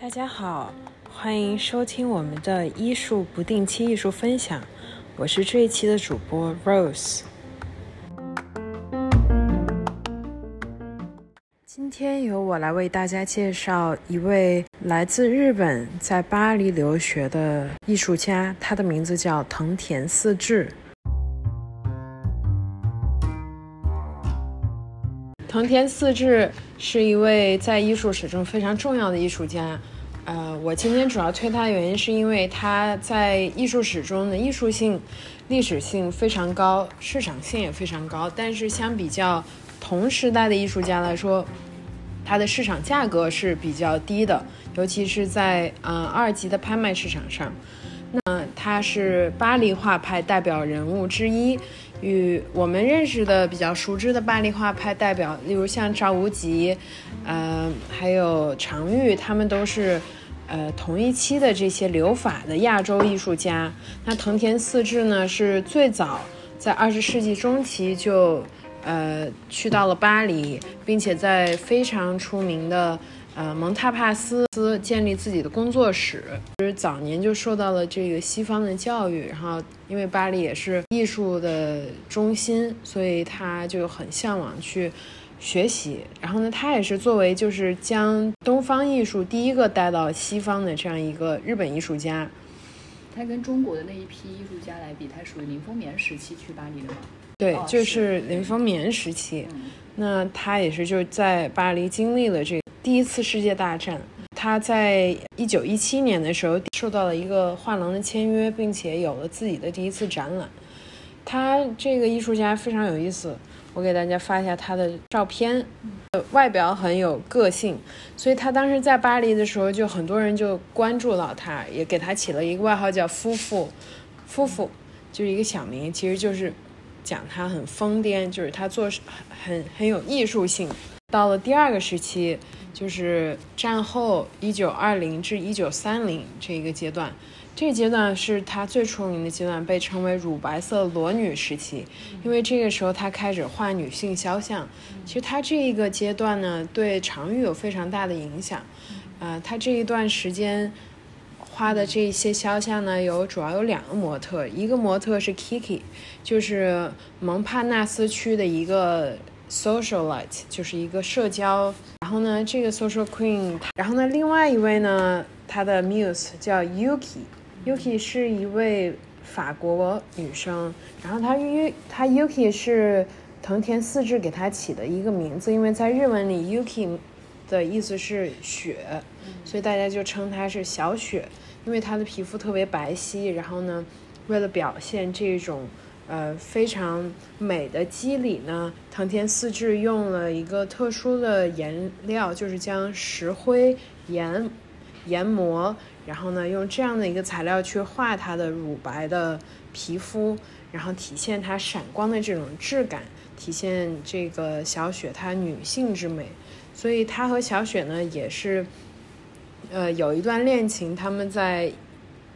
大家好，欢迎收听我们的艺术不定期艺术分享，我是这一期的主播 Rose。今天由我来为大家介绍一位来自日本在巴黎留学的艺术家，他的名字叫藤田四治。藤田四治是一位在艺术史中非常重要的艺术家。呃，我今天主要推他的原因是因为他在艺术史中的艺术性、历史性非常高，市场性也非常高。但是相比较同时代的艺术家来说，他的市场价格是比较低的，尤其是在呃二级的拍卖市场上。那他是巴黎画派代表人物之一，与我们认识的比较熟知的巴黎画派代表，例如像赵无极，呃，还有常玉，他们都是。呃，同一期的这些留法的亚洲艺术家，那藤田四治呢是最早在二十世纪中期就呃去到了巴黎，并且在非常出名的呃蒙塔帕斯斯建立自己的工作室。就是早年就受到了这个西方的教育，然后因为巴黎也是艺术的中心，所以他就很向往去。学习，然后呢，他也是作为就是将东方艺术第一个带到西方的这样一个日本艺术家。他跟中国的那一批艺术家来比，他属于林风眠时期去巴黎的吗？对，就是林风眠时期。那他也是就在巴黎经历了这第一次世界大战。他在一九一七年的时候受到了一个画廊的签约，并且有了自己的第一次展览。他这个艺术家非常有意思。我给大家发一下他的照片，外表很有个性，所以他当时在巴黎的时候，就很多人就关注到他，也给他起了一个外号叫“夫妇”，夫妇就是一个小名，其实就是讲他很疯癫，就是他做很很很有艺术性。到了第二个时期，就是战后一九二零至一九三零这一个阶段。这个阶段是他最出名的阶段，被称为“乳白色裸女时期”，因为这个时候他开始画女性肖像。其实他这一个阶段呢，对常玉有非常大的影响。呃，他这一段时间画的这些肖像呢，有主要有两个模特，一个模特是 Kiki，就是蒙帕纳斯区的一个 socialite，就是一个社交。然后呢，这个 social queen，然后呢，另外一位呢，她的 muse 叫 Yuki。Yuki 是一位法国女生，然后她 U 她 Yuki 是藤田四治给她起的一个名字，因为在日文里 Yuki 的意思是雪，所以大家就称她是小雪。因为她的皮肤特别白皙，然后呢，为了表现这种呃非常美的肌理呢，藤田四治用了一个特殊的颜料，就是将石灰研研磨。然后呢，用这样的一个材料去画她的乳白的皮肤，然后体现她闪光的这种质感，体现这个小雪她女性之美。所以她和小雪呢也是，呃，有一段恋情。他们在，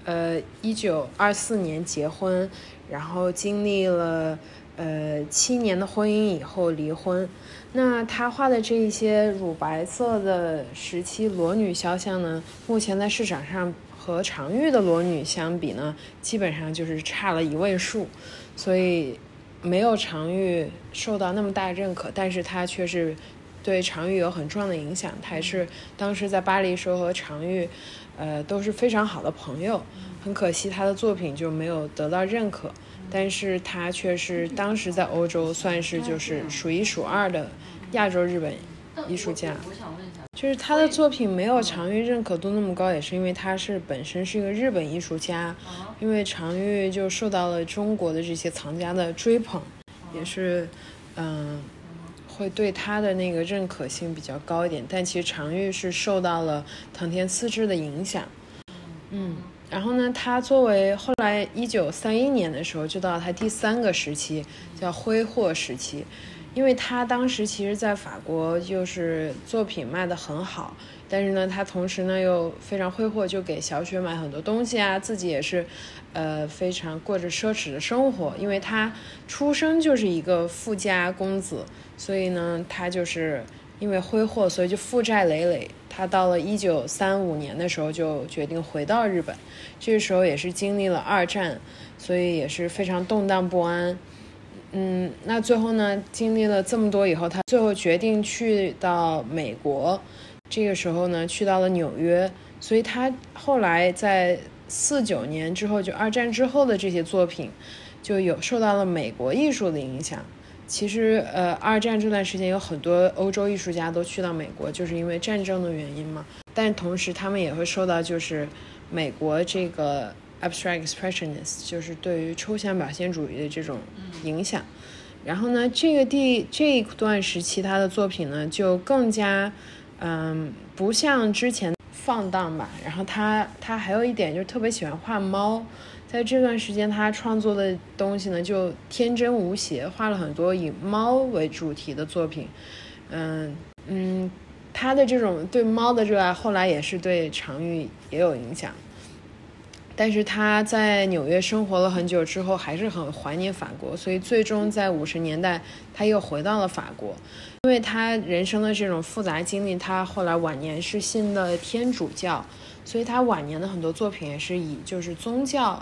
呃，一九二四年结婚，然后经历了呃七年的婚姻以后离婚。那他画的这一些乳白色的时期裸女肖像呢，目前在市场上和常玉的裸女相比呢，基本上就是差了一位数，所以没有常玉受到那么大认可，但是他却是对常玉有很重要的影响。他也是当时在巴黎时候和常玉，呃都是非常好的朋友。很可惜他的作品就没有得到认可。但是他却是当时在欧洲算是就是数一数二的亚洲日本艺术家。我想问一下，就是他的作品没有常玉认可度那么高，也是因为他是本身是一个日本艺术家，因为常玉就受到了中国的这些藏家的追捧，也是嗯会对他的那个认可性比较高一点。但其实常玉是受到了藤田四治的影响，嗯。然后呢，他作为后来一九三一年的时候，就到他第三个时期，叫挥霍时期，因为他当时其实在法国就是作品卖得很好，但是呢，他同时呢又非常挥霍，就给小雪买很多东西啊，自己也是，呃，非常过着奢侈的生活。因为他出生就是一个富家公子，所以呢，他就是因为挥霍，所以就负债累累。他到了一九三五年的时候就决定回到日本，这时候也是经历了二战，所以也是非常动荡不安。嗯，那最后呢，经历了这么多以后，他最后决定去到美国。这个时候呢，去到了纽约，所以他后来在四九年之后，就二战之后的这些作品，就有受到了美国艺术的影响。其实，呃，二战这段时间有很多欧洲艺术家都去到美国，就是因为战争的原因嘛。但同时，他们也会受到就是美国这个 abstract expressionist，就是对于抽象表现主义的这种影响。然后呢，这个第这一段时期他的作品呢，就更加。嗯，不像之前放荡吧。然后他他还有一点就是特别喜欢画猫，在这段时间他创作的东西呢就天真无邪，画了很多以猫为主题的作品。嗯嗯，他的这种对猫的热爱后来也是对常玉也有影响。但是他在纽约生活了很久之后，还是很怀念法国，所以最终在五十年代他又回到了法国。因为他人生的这种复杂经历，他后来晚年是信的天主教，所以他晚年的很多作品也是以就是宗教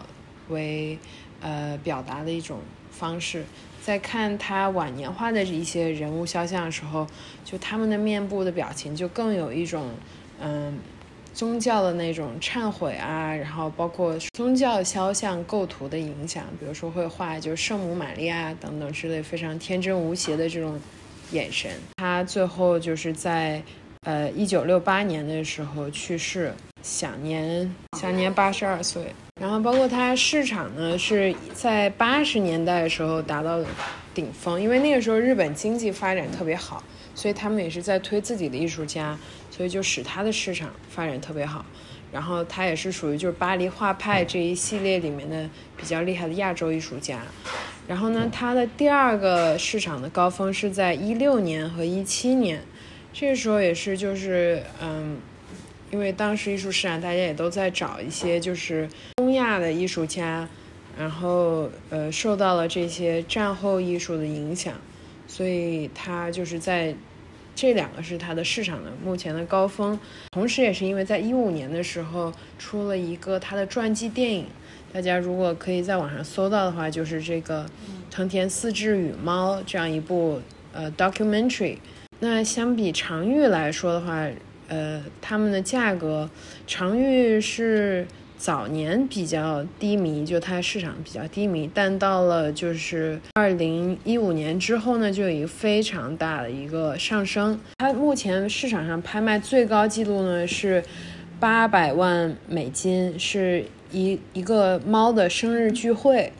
为呃表达的一种方式。在看他晚年画的一些人物肖像的时候，就他们的面部的表情就更有一种嗯。宗教的那种忏悔啊，然后包括宗教肖像构图的影响，比如说会画就圣母玛利亚等等之类非常天真无邪的这种眼神。他最后就是在呃一九六八年的时候去世，享年享年八十二岁。然后包括它市场呢是在八十年代的时候达到顶峰，因为那个时候日本经济发展特别好。所以他们也是在推自己的艺术家，所以就使他的市场发展特别好。然后他也是属于就是巴黎画派这一系列里面的比较厉害的亚洲艺术家。然后呢，他的第二个市场的高峰是在一六年和一七年，这个时候也是就是嗯，因为当时艺术市场大家也都在找一些就是大的艺术家，然后呃受到了这些战后艺术的影响，所以他就是在。这两个是它的市场的目前的高峰，同时也是因为在一五年的时候出了一个他的传记电影，大家如果可以在网上搜到的话，就是这个藤田四治与猫这样一部呃 documentary。那相比常玉来说的话，呃，他们的价格，常玉是。早年比较低迷，就它市场比较低迷，但到了就是二零一五年之后呢，就有一个非常大的一个上升。它目前市场上拍卖最高记录呢是八百万美金，是一一个猫的生日聚会。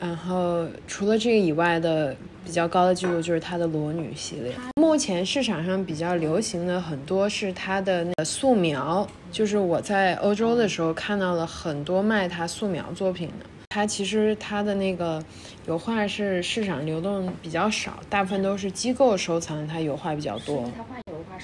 然后除了这个以外的。比较高的记录就是它的裸女系列。目前市场上比较流行的很多是它的那个素描，就是我在欧洲的时候看到了很多卖它素描作品的。它其实它的那个油画是市场流动比较少，大部分都是机构收藏，它油画比较多。